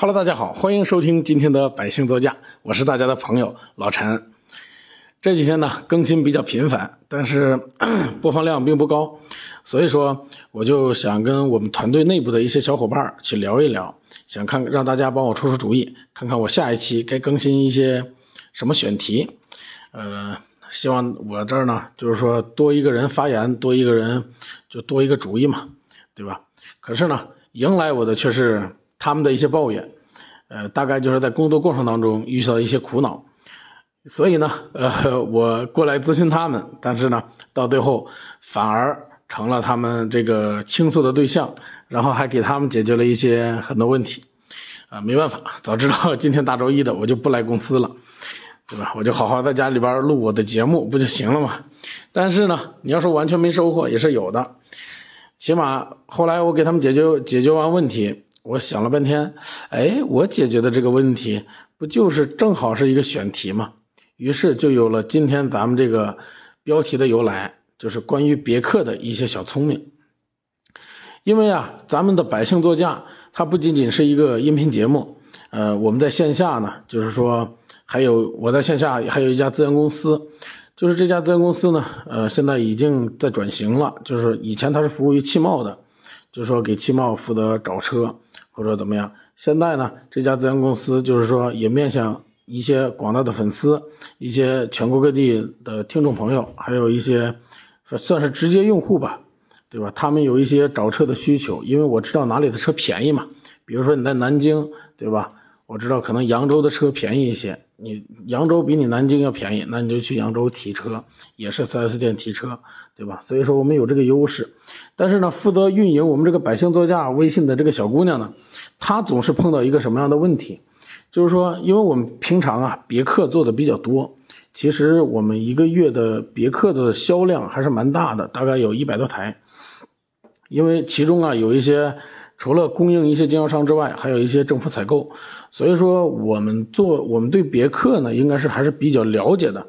Hello，大家好，欢迎收听今天的百姓座驾，我是大家的朋友老陈。这几天呢更新比较频繁，但是 播放量并不高，所以说我就想跟我们团队内部的一些小伙伴去聊一聊，想看让大家帮我出出主意，看看我下一期该更新一些什么选题。呃，希望我这儿呢就是说多一个人发言，多一个人就多一个主意嘛，对吧？可是呢，迎来我的却是。他们的一些抱怨，呃，大概就是在工作过程当中遇到一些苦恼，所以呢，呃，我过来咨询他们，但是呢，到最后反而成了他们这个倾诉的对象，然后还给他们解决了一些很多问题，啊，没办法，早知道今天大周一的我就不来公司了，对吧？我就好好在家里边录我的节目不就行了吗？但是呢，你要说完全没收获也是有的，起码后来我给他们解决解决完问题。我想了半天，哎，我解决的这个问题不就是正好是一个选题吗？于是就有了今天咱们这个标题的由来，就是关于别克的一些小聪明。因为啊，咱们的百姓座驾它不仅仅是一个音频节目，呃，我们在线下呢，就是说还有我在线下还有一家资源公司，就是这家资源公司呢，呃，现在已经在转型了，就是以前它是服务于汽贸的，就是说给汽贸负责找车。或者怎么样？现在呢，这家资源公司就是说也面向一些广大的粉丝，一些全国各地的听众朋友，还有一些算是直接用户吧，对吧？他们有一些找车的需求，因为我知道哪里的车便宜嘛。比如说你在南京，对吧？我知道可能扬州的车便宜一些，你扬州比你南京要便宜，那你就去扬州提车，也是 4S 店提车，对吧？所以说我们有这个优势。但是呢，负责运营我们这个百姓座驾微信的这个小姑娘呢，她总是碰到一个什么样的问题？就是说，因为我们平常啊别克做的比较多，其实我们一个月的别克的销量还是蛮大的，大概有一百多台。因为其中啊有一些除了供应一些经销商之外，还有一些政府采购，所以说我们做我们对别克呢应该是还是比较了解的。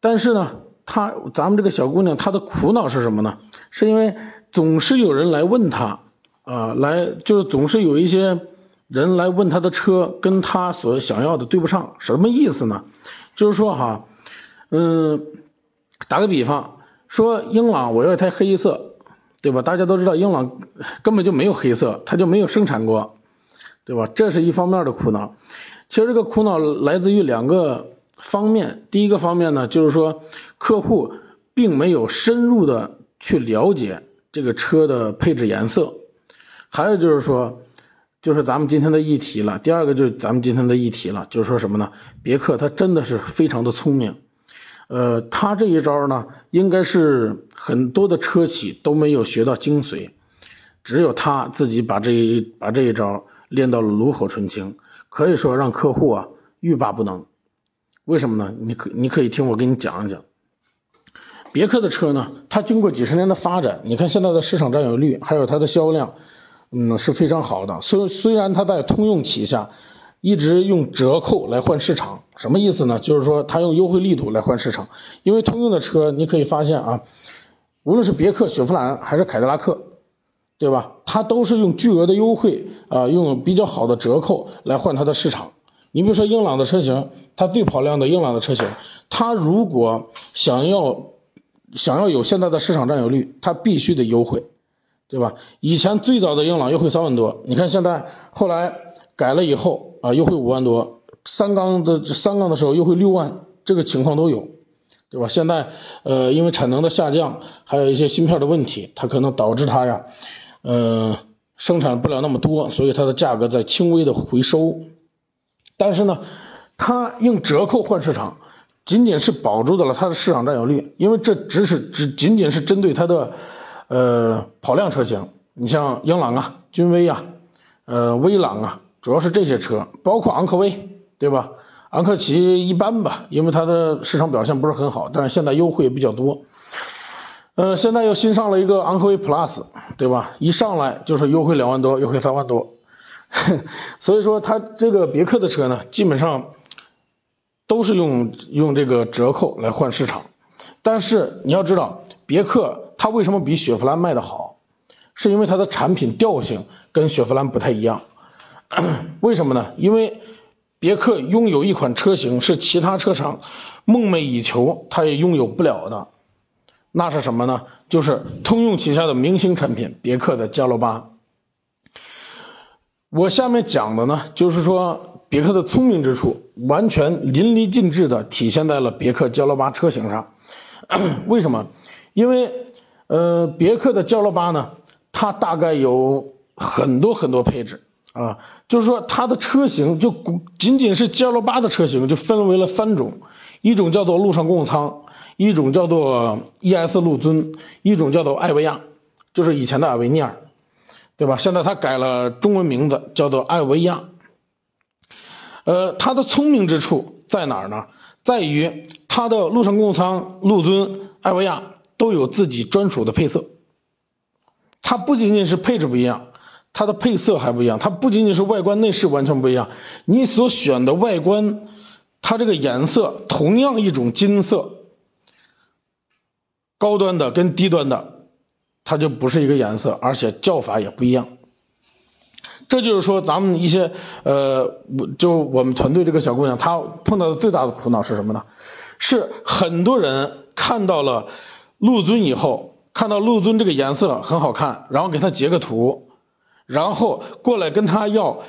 但是呢。她，咱们这个小姑娘，她的苦恼是什么呢？是因为总是有人来问她，啊，来就是总是有一些人来问她的车跟她所想要的对不上，什么意思呢？就是说哈，嗯，打个比方，说英朗我要一台黑色，对吧？大家都知道英朗根本就没有黑色，它就没有生产过，对吧？这是一方面的苦恼。其实这个苦恼来自于两个。方面，第一个方面呢，就是说客户并没有深入的去了解这个车的配置颜色，还有就是说，就是咱们今天的议题了。第二个就是咱们今天的议题了，就是说什么呢？别克它真的是非常的聪明，呃，它这一招呢，应该是很多的车企都没有学到精髓，只有他自己把这一把这一招练到了炉火纯青，可以说让客户啊欲罢不能。为什么呢？你可你可以听我给你讲一讲，别克的车呢，它经过几十年的发展，你看现在的市场占有率，还有它的销量，嗯，是非常好的。虽虽然它在通用旗下，一直用折扣来换市场，什么意思呢？就是说它用优惠力度来换市场。因为通用的车，你可以发现啊，无论是别克、雪佛兰还是凯迪拉克，对吧？它都是用巨额的优惠啊，用比较好的折扣来换它的市场。你比如说英朗的车型，它最跑量的英朗的车型，它如果想要想要有现在的市场占有率，它必须得优惠，对吧？以前最早的英朗优惠三万多，你看现在后来改了以后啊，优惠五万多，三缸的三缸的时候优惠六万，这个情况都有，对吧？现在呃，因为产能的下降，还有一些芯片的问题，它可能导致它呀，呃，生产不了那么多，所以它的价格在轻微的回收。但是呢，它用折扣换市场，仅仅是保住的了它的市场占有率，因为这只是只仅仅是针对它的，呃跑量车型。你像英朗啊、君威啊、呃威朗啊，主要是这些车，包括昂科威，对吧？昂克旗一般吧，因为它的市场表现不是很好，但是现在优惠也比较多。呃，现在又新上了一个昂科威 Plus，对吧？一上来就是优惠两万多，优惠三万多。所以说，它这个别克的车呢，基本上都是用用这个折扣来换市场。但是你要知道，别克它为什么比雪佛兰卖的好，是因为它的产品调性跟雪佛兰不太一样。为什么呢？因为别克拥有一款车型是其他车厂梦寐以求，它也拥有不了的，那是什么呢？就是通用旗下的明星产品别克的加罗巴。我下面讲的呢，就是说别克的聪明之处，完全淋漓尽致的体现在了别克加罗巴车型上。为什么？因为，呃，别克的加罗巴呢，它大概有很多很多配置啊，就是说它的车型就仅仅是加罗巴的车型就分为了三种，一种叫做陆上公务舱，一种叫做 ES 陆尊，一种叫做艾维亚，就是以前的艾维尼亚。对吧？现在它改了中文名字，叫做艾维亚。呃，它的聪明之处在哪儿呢？在于它的陆上公务舱、陆尊、艾维亚都有自己专属的配色。它不仅仅是配置不一样，它的配色还不一样。它不仅仅是外观内饰完全不一样，你所选的外观，它这个颜色同样一种金色，高端的跟低端的。它就不是一个颜色，而且叫法也不一样。这就是说，咱们一些呃，就我们团队这个小姑娘，她碰到的最大的苦恼是什么呢？是很多人看到了陆尊以后，看到陆尊这个颜色很好看，然后给他截个图，然后过来跟他要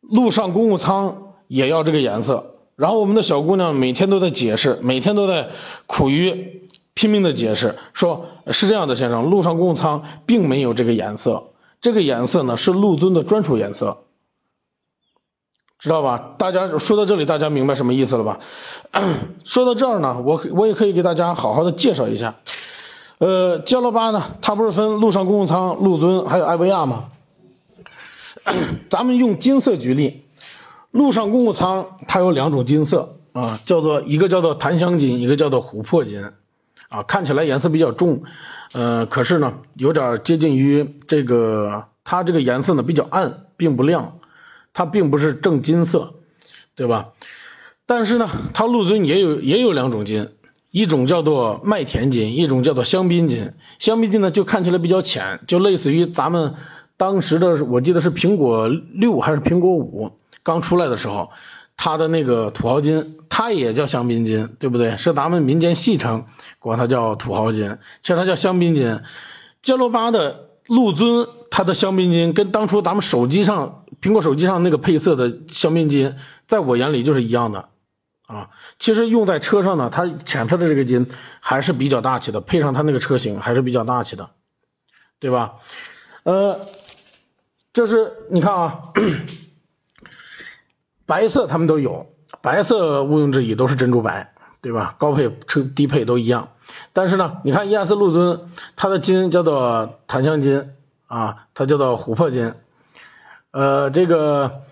陆上公务舱也要这个颜色，然后我们的小姑娘每天都在解释，每天都在苦于。拼命的解释说：“是这样的，先生，陆上公务舱并没有这个颜色，这个颜色呢是陆尊的专属颜色，知道吧？大家说到这里，大家明白什么意思了吧？说到这儿呢，我我也可以给大家好好的介绍一下。呃，加罗巴呢，它不是分陆上公务舱、陆尊还有艾维亚吗？咱们用金色举例，陆上公务舱它有两种金色啊，叫做一个叫做檀香金，一个叫做琥珀金。”啊，看起来颜色比较重，呃，可是呢，有点接近于这个，它这个颜色呢比较暗，并不亮，它并不是正金色，对吧？但是呢，它陆尊也有也有两种金，一种叫做麦田金，一种叫做香槟金。香槟金呢就看起来比较浅，就类似于咱们当时的，我记得是苹果六还是苹果五刚出来的时候。它的那个土豪金，它也叫香槟金，对不对？是咱们民间戏称，管它叫土豪金，其实它叫香槟金。加罗巴的陆尊，它的香槟金跟当初咱们手机上苹果手机上那个配色的香槟金，在我眼里就是一样的啊。其实用在车上呢，它浅色的这个金还是比较大气的，配上它那个车型还是比较大气的，对吧？呃，这是你看啊。白色他们都有，白色毋庸置疑都是珍珠白，对吧？高配车低配都一样。但是呢，你看 ES 陆尊，它的金叫做檀香金啊，它叫做琥珀金。呃，这个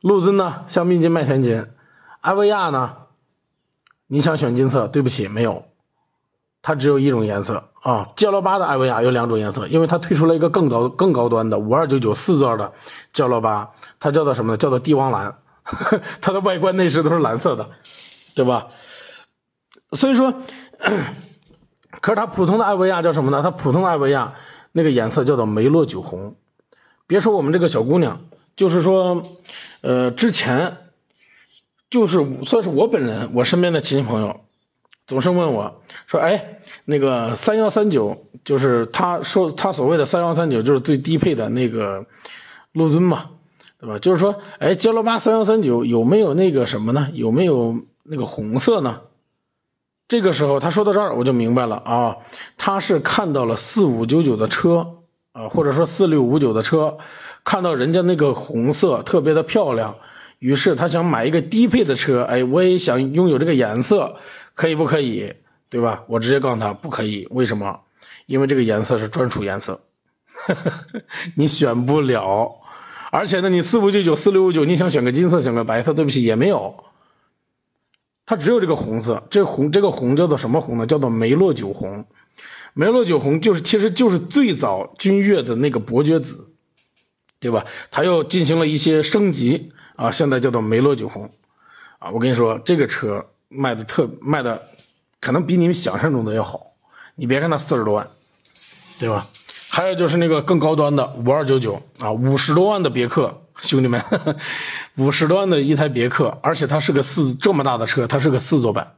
陆尊呢，香槟金、麦田金。艾维亚呢，你想选金色？对不起，没有，它只有一种颜色啊。加罗巴的艾维亚有两种颜色，因为它推出了一个更高更高端的五二九九四座的加罗巴，它叫做什么呢？叫做帝王蓝。它的外观内饰都是蓝色的，对吧？所以说，可是它普通的艾维亚叫什么呢？它普通的艾维亚那个颜色叫做梅洛酒红。别说我们这个小姑娘，就是说，呃，之前就是算是我本人，我身边的亲戚朋友总是问我说：“哎，那个三幺三九，就是他说他所谓的三幺三九，就是最低配的那个陆尊嘛。”对吧？就是说，哎，加罗巴三幺三九有没有那个什么呢？有没有那个红色呢？这个时候他说到这儿，我就明白了啊，他是看到了四五九九的车啊，或者说四六五九的车，看到人家那个红色特别的漂亮，于是他想买一个低配的车，哎，我也想拥有这个颜色，可以不可以？对吧？我直接告诉他不可以，为什么？因为这个颜色是专属颜色，你选不了。而且呢，你四五九九、四六五九，你想选个金色、选个白色，对不起，也没有。它只有这个红色，这红这个红叫做什么红呢？叫做梅洛酒红。梅洛酒红就是，其实就是最早君越的那个伯爵紫，对吧？它又进行了一些升级啊，现在叫做梅洛酒红。啊，我跟你说，这个车卖的特卖的，可能比你们想象中的要好。你别看它四十多万，对吧？还有就是那个更高端的五二九九啊，五十多万的别克 兄弟们，五十多万的一台别克，而且它是个四这么大的车，它是个四座版，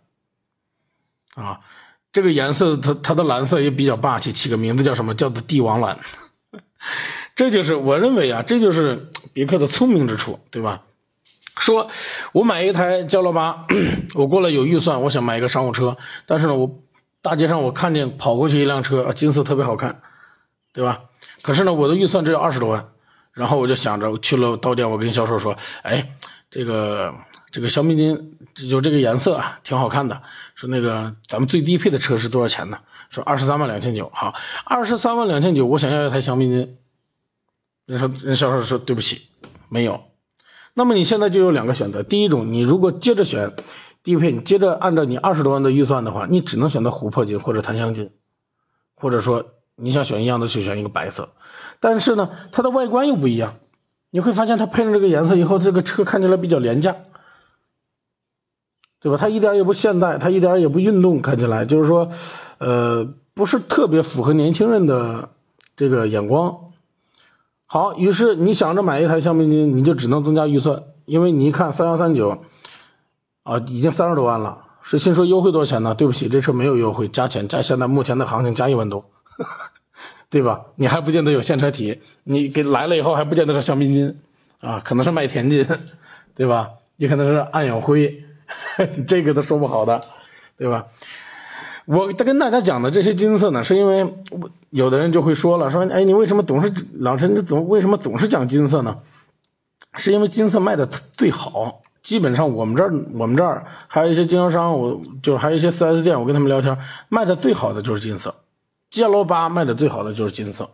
啊，这个颜色它它的蓝色也比较霸气，起个名字叫什么？叫做帝王蓝。这就是我认为啊，这就是别克的聪明之处，对吧？说我买一台骄乐八，我过来有预算，我想买一个商务车，但是呢，我大街上我看见跑过去一辆车，金色特别好看，对吧？可是呢，我的预算只有二十多万。然后我就想着去了到店，我跟销售说：“哎，这个这个香槟金就这个颜色啊，挺好看的。说那个咱们最低配的车是多少钱呢？说二十三万两千九。好，二十三万两千九，我想要一台香槟金。人说人销售说对不起，没有。那么你现在就有两个选择：第一种，你如果接着选低配，你接着按照你二十多万的预算的话，你只能选择琥珀金或者檀香金，或者说。”你想选一样的，就选一个白色，但是呢，它的外观又不一样。你会发现它配上这个颜色以后，这个车看起来比较廉价，对吧？它一点也不现代，它一点也不运动，看起来就是说，呃，不是特别符合年轻人的这个眼光。好，于是你想着买一台香槟金，你就只能增加预算，因为你一看三幺三九，啊，已经三十多万了。是先说优惠多少钱呢？对不起，这车没有优惠，加钱加现在目前的行情加一万多。对吧？你还不见得有现车体，你给来了以后还不见得是香槟金，啊，可能是麦田金，对吧？也可能是暗影灰，这个都说不好的，对吧？我跟大家讲的这些金色呢，是因为有的人就会说了，说哎，你为什么总是老陈，你总为什么总是讲金色呢？是因为金色卖的最好，基本上我们这儿我们这儿还有一些经销商，我就是还有一些 4S 店，我跟他们聊天，卖的最好的就是金色。G L 八卖的最好的就是金色，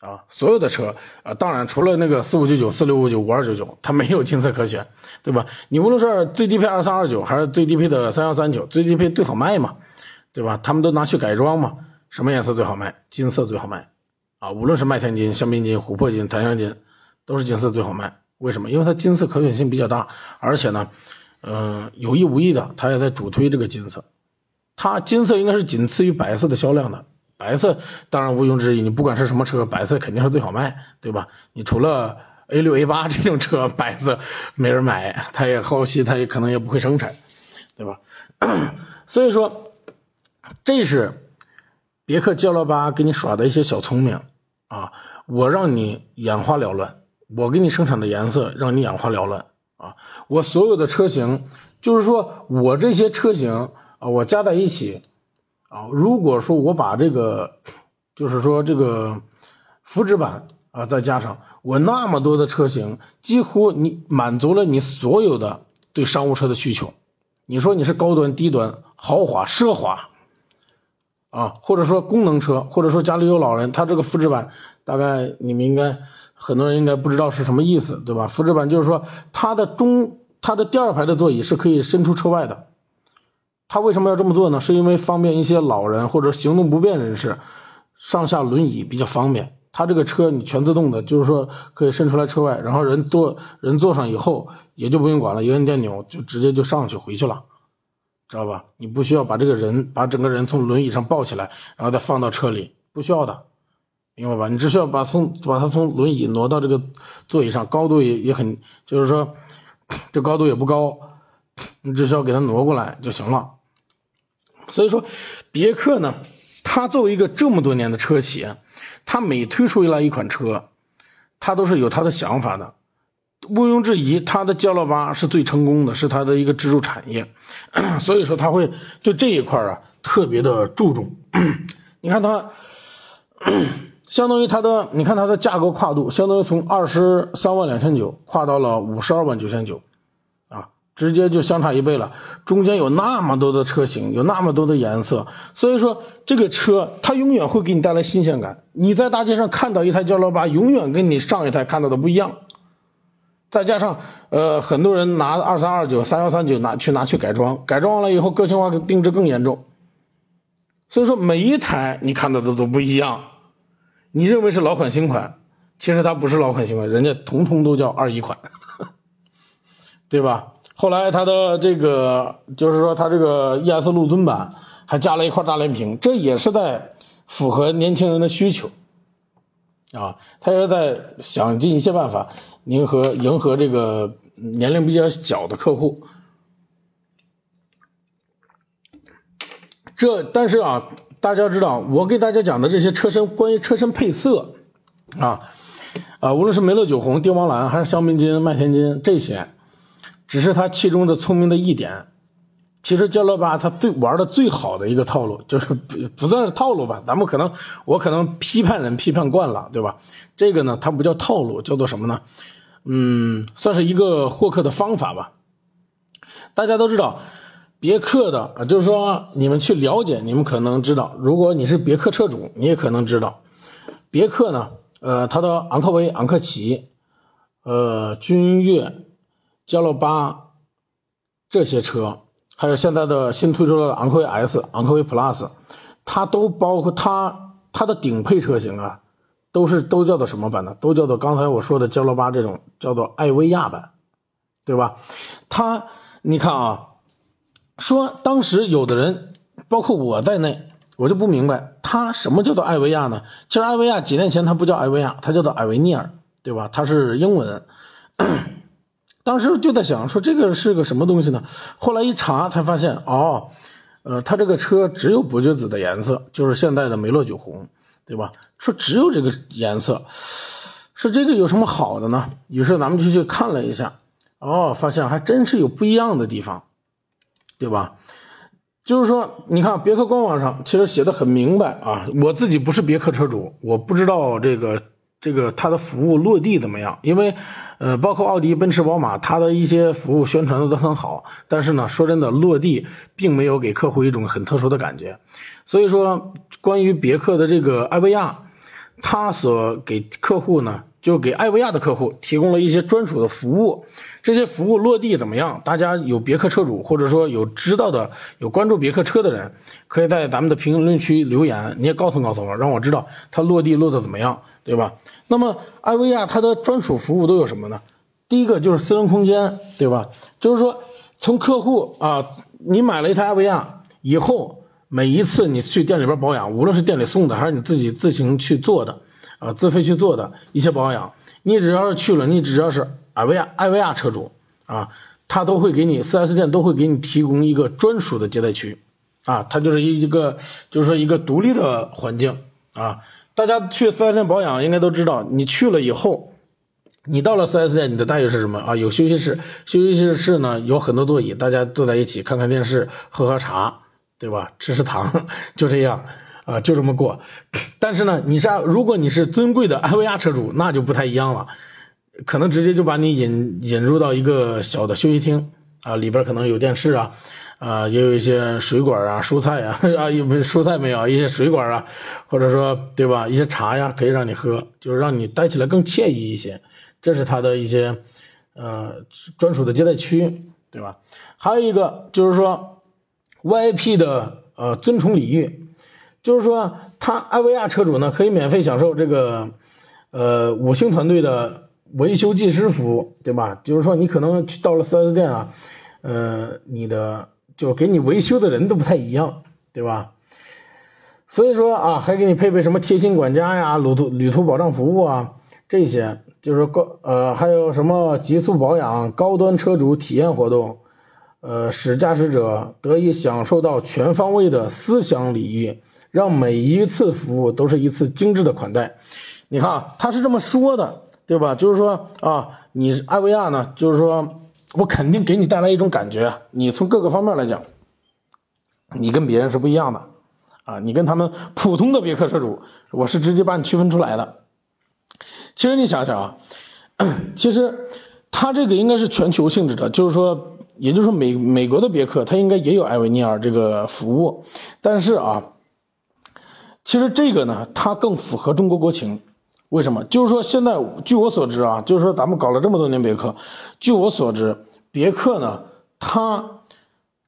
啊，所有的车啊，当然除了那个四五九九、四六五九、五二九九，它没有金色可选，对吧？你无论是最低配二三二九，还是最低配的三幺三九，最低配最好卖嘛，对吧？他们都拿去改装嘛，什么颜色最好卖？金色最好卖，啊，无论是麦田金、香槟金、琥珀金、檀香金，都是金色最好卖。为什么？因为它金色可选性比较大，而且呢，嗯，有意无意的，它也在主推这个金色，它金色应该是仅次于白色的销量的。白色当然毋庸置疑，你不管是什么车，白色肯定是最好卖，对吧？你除了 A 六 A 八 这种车，白色没人买，它也后期它也可能也不会生产，对吧？所以说，这是别克 GL 八给你耍的一些小聪明啊！我让你眼花缭乱，我给你生产的颜色让你眼花缭乱啊！我所有的车型，就是说我这些车型啊，我加在一起。啊，如果说我把这个，就是说这个福祉版啊，再加上我那么多的车型，几乎你满足了你所有的对商务车的需求。你说你是高端、低端、豪华、奢华，啊，或者说功能车，或者说家里有老人，它这个福祉版大概你们应该很多人应该不知道是什么意思，对吧？福祉版就是说它的中它的第二排的座椅是可以伸出车外的。他为什么要这么做呢？是因为方便一些老人或者行动不便人士上下轮椅比较方便。他这个车你全自动的，就是说可以伸出来车外，然后人坐人坐上以后也就不用管了，一摁电钮就直接就上去回去了，知道吧？你不需要把这个人把整个人从轮椅上抱起来，然后再放到车里，不需要的，明白吧？你只需要把从把它从轮椅挪到这个座椅上，高度也也很，就是说这高度也不高。你只需要给它挪过来就行了。所以说，别克呢，它作为一个这么多年的车企，它每推出来一款车，它都是有它的想法的。毋庸置疑，它的 G L 八是最成功的，是它的一个支柱产业。所以说，它会对这一块啊特别的注重。你看它，相当于它的，你看它的价格跨度，相当于从二十三万两千九跨到了五十二万九千九。直接就相差一倍了，中间有那么多的车型，有那么多的颜色，所以说这个车它永远会给你带来新鲜感。你在大街上看到一台 GL 八，永远跟你上一台看到的不一样。再加上呃，很多人拿二三二九、三幺三九拿去拿去改装，改装完了以后个性化定制更严重。所以说每一台你看到的都不一样。你认为是老款新款，其实它不是老款新款，人家统统都叫二一款，对吧？后来它的这个就是说，它这个 ES 陆尊版还加了一块大连屏，这也是在符合年轻人的需求啊。他也是在想尽一切办法，迎合迎合这个年龄比较小的客户。这但是啊，大家知道我给大家讲的这些车身关于车身配色啊啊，无论是梅乐酒红、帝王蓝还是香槟金、麦田金这些，只是他其中的聪明的一点。其实焦乐八他最玩的最好的一个套路，就是不不算是套路吧，咱们可能我可能批判人批判惯了，对吧？这个呢，它不叫套路，叫做什么呢？嗯，算是一个获客的方法吧。大家都知道，别克的啊，就是说你们去了解，你们可能知道，如果你是别克车主，你也可能知道，别克呢，呃，它的昂科威、昂克旗、呃，君越、焦乐八这些车。还有现在的新推出的昂科威 S、昂科威 Plus，它都包括它它的顶配车型啊，都是都叫做什么版呢？都叫做刚才我说的焦乐八这种叫做艾维亚版，对吧？它你看啊，说当时有的人，包括我在内，我就不明白它什么叫做艾维亚呢？其实艾维亚几年前它不叫艾维亚，它叫做艾维尼尔，对吧？它是英文。当时就在想说这个是个什么东西呢？后来一查才发现，哦，呃，它这个车只有伯爵紫的颜色，就是现代的梅洛酒红，对吧？说只有这个颜色，说这个有什么好的呢？于是咱们就去看了一下，哦，发现还真是有不一样的地方，对吧？就是说，你看别克官网上其实写的很明白啊，我自己不是别克车主，我不知道这个。这个它的服务落地怎么样？因为，呃，包括奥迪、奔驰、宝马，它的一些服务宣传的都很好，但是呢，说真的，落地并没有给客户一种很特殊的感觉。所以说，关于别克的这个艾维亚，它所给客户呢，就给艾维亚的客户提供了一些专属的服务。这些服务落地怎么样？大家有别克车主，或者说有知道的、有关注别克车的人，可以在咱们的评论区留言，你也告诉告诉我，让我知道它落地落的怎么样。对吧？那么艾维亚它的专属服务都有什么呢？第一个就是私人空间，对吧？就是说，从客户啊，你买了一台艾维亚以后，每一次你去店里边保养，无论是店里送的，还是你自己自行去做的，啊，自费去做的一些保养，你只要是去了，你只要是艾维亚艾维亚车主啊，他都会给你 4S 店都会给你提供一个专属的接待区，啊，它就是一一个就是说一个独立的环境啊。大家去四 S 店保养，应该都知道，你去了以后，你到了四 S 店，你的待遇是什么啊？有休息室，休息室呢有很多座椅，大家坐在一起看看电视，喝喝茶，对吧？吃吃糖，就这样啊，就这么过。但是呢，你是如果你是尊贵的艾维亚车主，那就不太一样了，可能直接就把你引引入到一个小的休息厅啊，里边可能有电视啊。啊，也有一些水果啊、蔬菜啊，啊，有不蔬菜没有？一些水果啊，或者说，对吧？一些茶呀，可以让你喝，就是让你待起来更惬意一些。这是它的一些呃专属的接待区，对吧？还有一个就是说，VIP 的呃尊崇礼遇，就是说，他艾维亚车主呢可以免费享受这个呃五星团队的维修技师服务，对吧？就是说，你可能去到了 4S 店啊，呃，你的。就给你维修的人都不太一样，对吧？所以说啊，还给你配备什么贴心管家呀、旅途旅途保障服务啊，这些就是高呃，还有什么极速保养、高端车主体验活动，呃，使驾驶者得以享受到全方位的思想礼遇，让每一次服务都是一次精致的款待。你看，他是这么说的，对吧？就是说啊，你艾维亚呢，就是说。我肯定给你带来一种感觉，你从各个方面来讲，你跟别人是不一样的，啊，你跟他们普通的别克车主，我是直接把你区分出来的。其实你想想啊，其实它这个应该是全球性质的，就是说，也就是说美美国的别克它应该也有艾维尼尔这个服务，但是啊，其实这个呢，它更符合中国国情。为什么？就是说，现在据我所知啊，就是说咱们搞了这么多年别克，据我所知，别克呢，它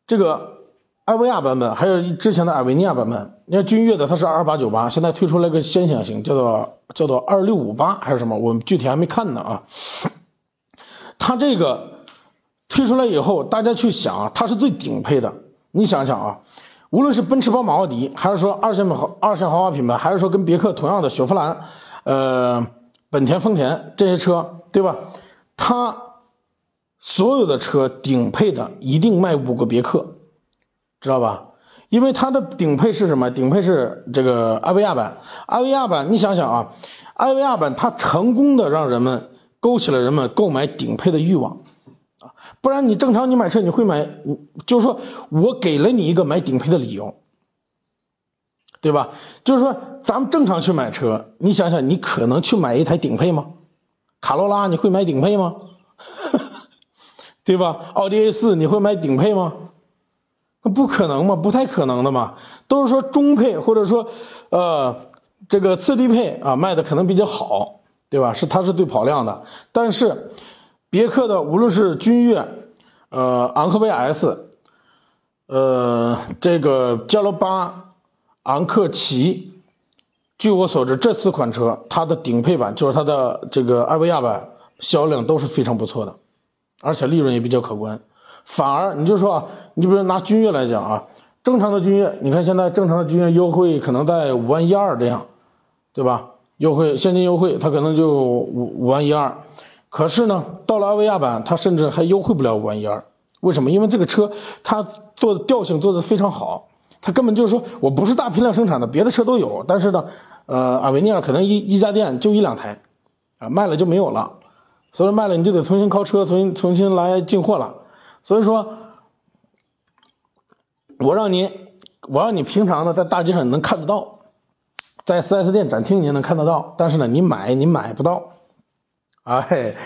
这个艾维亚版本，还有之前的艾维尼亚版本，你看君越的它是二八九八，现在推出来个先行型，叫做叫做二六五八还是什么？我们具体还没看呢啊。它这个推出来以后，大家去想啊，它是最顶配的。你想想啊，无论是奔驰、宝马、奥迪，还是说二线豪二线豪华品牌，还是说跟别克同样的雪佛兰。呃，本田、丰田这些车，对吧？它所有的车顶配的一定卖五个别克，知道吧？因为它的顶配是什么？顶配是这个艾维亚版。艾维亚版，你想想啊，艾维亚版它成功的让人们勾起了人们购买顶配的欲望啊！不然你正常你买车你会买，就是说我给了你一个买顶配的理由，对吧？就是说咱们正常去买车，你想想你可能去买一台顶配吗？卡罗拉你会买顶配吗？对吧？奥迪 A 四你会买顶配吗？那不可能嘛，不太可能的嘛，都是说中配或者说，呃，这个次低配啊卖的可能比较好，对吧？是它是最跑量的，但是别克的无论是君越，呃，昂科威 S，呃，这个加罗八，昂克旗，据我所知，这四款车它的顶配版就是它的这个艾维亚版销量都是非常不错的，而且利润也比较可观。反而你就说啊，你比如拿君越来讲啊，正常的君越，你看现在正常的君越优惠可能在五万一二这样，对吧？优惠现金优惠它可能就五五万一二，可是呢，到了艾维亚版，它甚至还优惠不了五万一二。为什么？因为这个车它做的调性做的非常好，它根本就是说我不是大批量生产的，别的车都有，但是呢，呃，阿维尼亚可能一一家店就一两台，啊，卖了就没有了，所以卖了你就得重新靠车，重新重新来进货了。所以说，我让你，我让你平常呢在大街上能看得到，在 4S 店展厅你能看得到，但是呢你买你买不到，哎，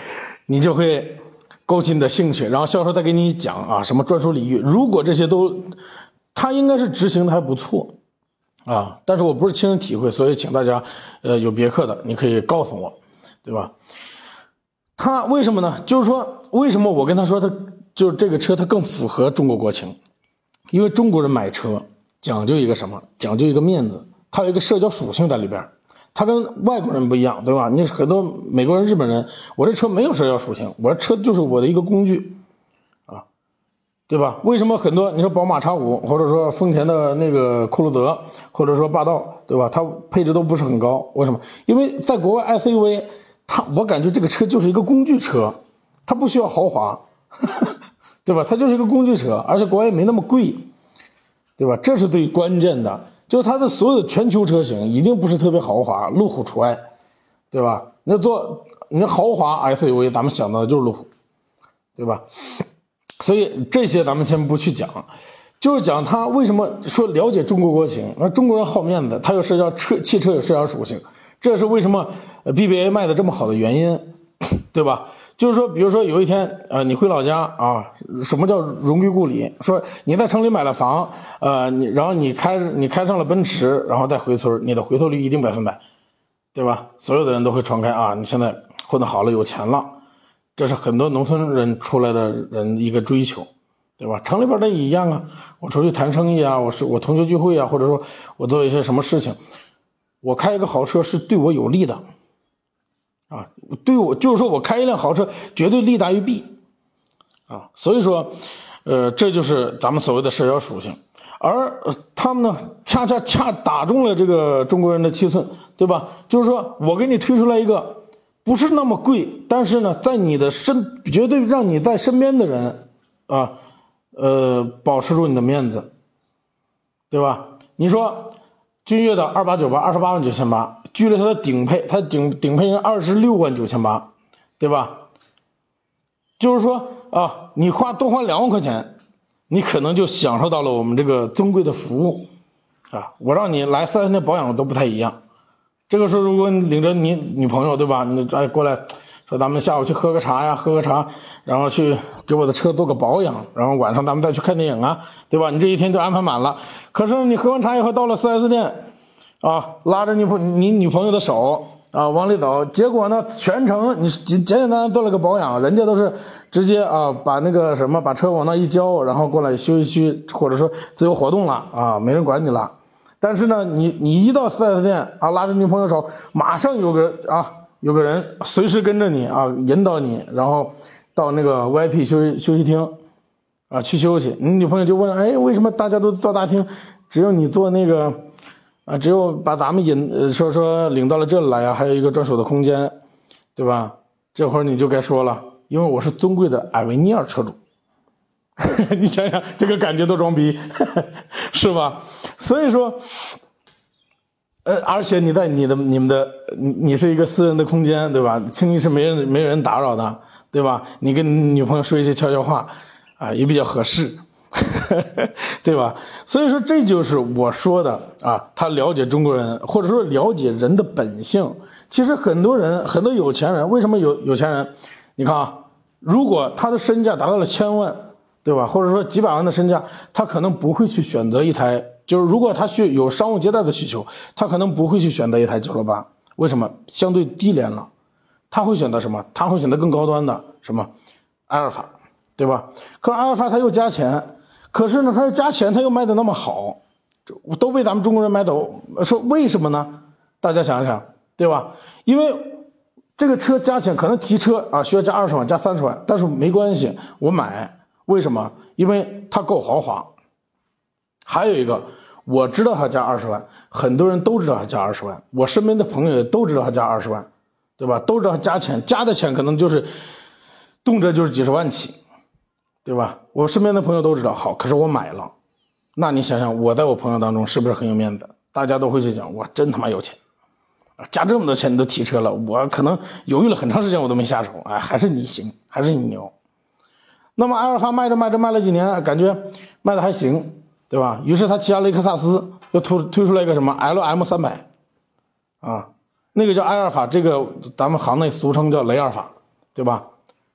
你就会勾起你的兴趣，然后销售再给你讲啊什么专属礼遇，如果这些都，他应该是执行的还不错，啊，但是我不是亲身体会，所以请大家，呃，有别克的你可以告诉我，对吧？他为什么呢？就是说为什么我跟他说他。就是这个车，它更符合中国国情，因为中国人买车讲究一个什么？讲究一个面子，它有一个社交属性在里边它跟外国人不一样，对吧？你很多美国人、日本人，我这车没有社交属性，我这车就是我的一个工具，对吧？为什么很多你说宝马叉五，或者说丰田的那个酷路泽，或者说霸道，对吧？它配置都不是很高，为什么？因为在国外 SUV，它我感觉这个车就是一个工具车，它不需要豪华。对吧？它就是一个工具车，而且国外也没那么贵，对吧？这是最关键的，就是它的所有的全球车型一定不是特别豪华，路虎除外，对吧？那做那豪华 SUV，咱们想到的就是路虎，对吧？所以这些咱们先不去讲，就是讲他为什么说了解中国国情。那中国人好面子，它有社交车，汽车有社交属性，这是为什么 BBA 卖的这么好的原因，对吧？就是说，比如说有一天，呃，你回老家啊，什么叫荣归故里？说你在城里买了房，呃，你然后你开你开上了奔驰，然后再回村，你的回头率一定百分百，对吧？所有的人都会传开啊，你现在混得好了，有钱了，这是很多农村人出来的人一个追求，对吧？城里边的也一样啊，我出去谈生意啊，我是我同学聚会啊，或者说我做一些什么事情，我开一个豪车是对我有利的。啊，对我就是说我开一辆豪车绝对利大于弊，啊，所以说，呃，这就是咱们所谓的社交属性，而他们呢，恰恰恰打中了这个中国人的七寸，对吧？就是说我给你推出来一个不是那么贵，但是呢，在你的身绝对让你在身边的人啊，呃，保持住你的面子，对吧？你说。君越的二八九八二十八万九千八，距离它的顶配，它顶顶配是二十六万九千八，对吧？就是说啊，你花多花两万块钱，你可能就享受到了我们这个尊贵的服务啊！我让你来四 S 店保养都不太一样。这个时候，如果你领着你女朋友，对吧？你哎过来，说咱们下午去喝个茶呀，喝个茶，然后去给我的车做个保养，然后晚上咱们再去看电影啊，对吧？你这一天就安排满了。可是你喝完茶以后到了 4S 店，啊，拉着你朋你女朋友的手啊往里走，结果呢全程你简简简单单做了个保养，人家都是直接啊把那个什么把车往那一交，然后过来休息区或者说自由活动了啊，没人管你了。但是呢，你你一到 4S 店啊，拉着女朋友手，马上有个人啊有个人随时跟着你啊引导你，然后到那个 VIP 休息休息厅。啊，去休息，你女朋友就问，哎，为什么大家都坐大厅，只有你坐那个，啊，只有把咱们引，说说领到了这里来啊，还有一个专属的空间，对吧？这会儿你就该说了，因为我是尊贵的艾维尼尔车主。你想想这个感觉多装逼，是吧？所以说，呃，而且你在你的你们的你你是一个私人的空间，对吧？轻易是没人没人打扰的，对吧？你跟女朋友说一些悄悄话，啊，也比较合适，对吧？所以说这就是我说的啊，他了解中国人，或者说了解人的本性。其实很多人很多有钱人，为什么有有钱人？你看啊，如果他的身价达到了千万。对吧？或者说几百万的身价，他可能不会去选择一台，就是如果他去有商务接待的需求，他可能不会去选择一台九六八。为什么？相对低廉了，他会选择什么？他会选择更高端的什么？阿尔法，对吧？可是阿尔法他又加钱，可是呢，他又加钱，他又卖的那么好，都被咱们中国人买走。说为什么呢？大家想一想，对吧？因为这个车加钱，可能提车啊需要加二十万、加三十万，但是没关系，我买。为什么？因为它够豪华。还有一个，我知道它加二十万，很多人都知道它加二十万，我身边的朋友也都知道它加二十万，对吧？都知道加钱，加的钱可能就是动辄就是几十万起，对吧？我身边的朋友都知道。好，可是我买了，那你想想，我在我朋友当中是不是很有面子？大家都会去讲，我真他妈有钱！加这么多钱你都提车了，我可能犹豫了很长时间，我都没下手。哎，还是你行，还是你牛。那么阿尔法卖着卖着卖了几年，感觉卖的还行，对吧？于是他旗下雷克萨斯又推推出来一个什么 L M 三百，啊，那个叫埃尔法，这个咱们行内俗称叫雷尔法，对吧？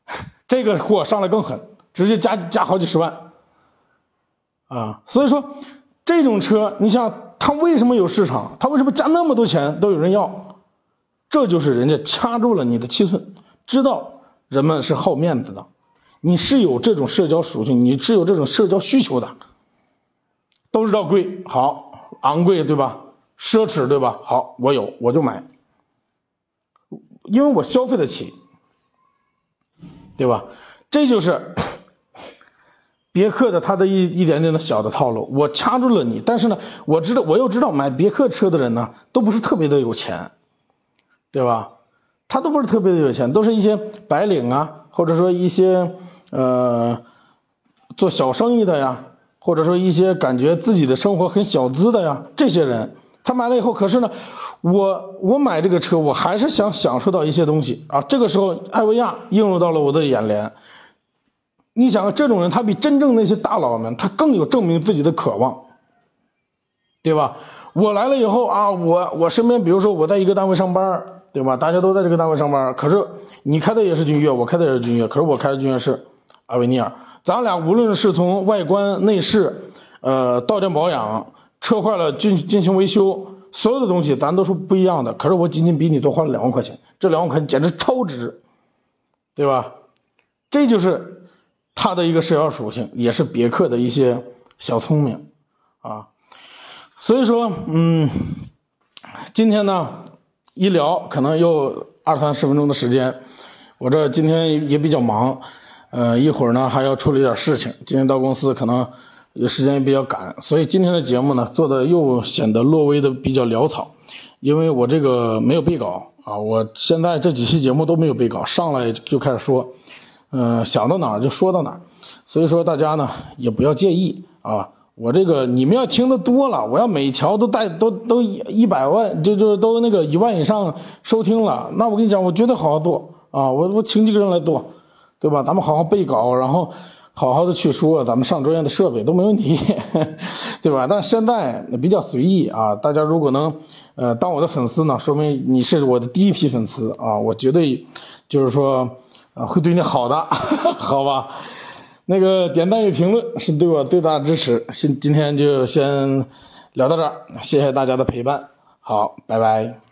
这个货上来更狠，直接加加好几十万，啊，所以说这种车，你想它为什么有市场？它为什么加那么多钱都有人要？这就是人家掐住了你的七寸，知道人们是好面子的。你是有这种社交属性，你是有这种社交需求的，都知道贵好昂贵对吧？奢侈对吧？好，我有我就买，因为我消费得起，对吧？这就是 别克的它的一一点点的小的套路，我掐住了你，但是呢，我知道我又知道买别克车的人呢，都不是特别的有钱，对吧？他都不是特别的有钱，都是一些白领啊。或者说一些呃做小生意的呀，或者说一些感觉自己的生活很小资的呀，这些人他买了以后，可是呢，我我买这个车，我还是想享受到一些东西啊。这个时候，艾维亚映入到了我的眼帘。你想，这种人他比真正那些大佬们，他更有证明自己的渴望，对吧？我来了以后啊，我我身边，比如说我在一个单位上班。对吧？大家都在这个单位上班，可是你开的也是君越，我开的也是君越，可是我开的君越是阿维尼尔。咱俩无论是从外观、内饰，呃，到店保养，车坏了进进行维修，所有的东西咱都是不一样的。可是我仅仅比你多花了两万块钱，这两万块钱简直超值，对吧？这就是它的一个社交属性，也是别克的一些小聪明啊。所以说，嗯，今天呢。一聊可能又二三十分钟的时间，我这今天也比较忙，呃，一会儿呢还要处理点事情。今天到公司可能时间也比较赶，所以今天的节目呢做的又显得略微的比较潦草，因为我这个没有备稿啊，我现在这几期节目都没有备稿，上来就开始说，嗯，想到哪儿就说到哪儿，所以说大家呢也不要介意啊。我这个你们要听的多了，我要每条都带都都一百万，就就都那个一万以上收听了，那我跟你讲，我绝对好好做啊！我我请几个人来做，对吧？咱们好好背稿，然后好好的去说，咱们上专业的设备都没问题，对吧？但现在比较随意啊，大家如果能呃当我的粉丝呢，说明你是我的第一批粉丝啊，我绝对就是说啊会对你好的，好吧？那个点赞与评论是对我最大的支持，今今天就先聊到这儿，谢谢大家的陪伴，好，拜拜。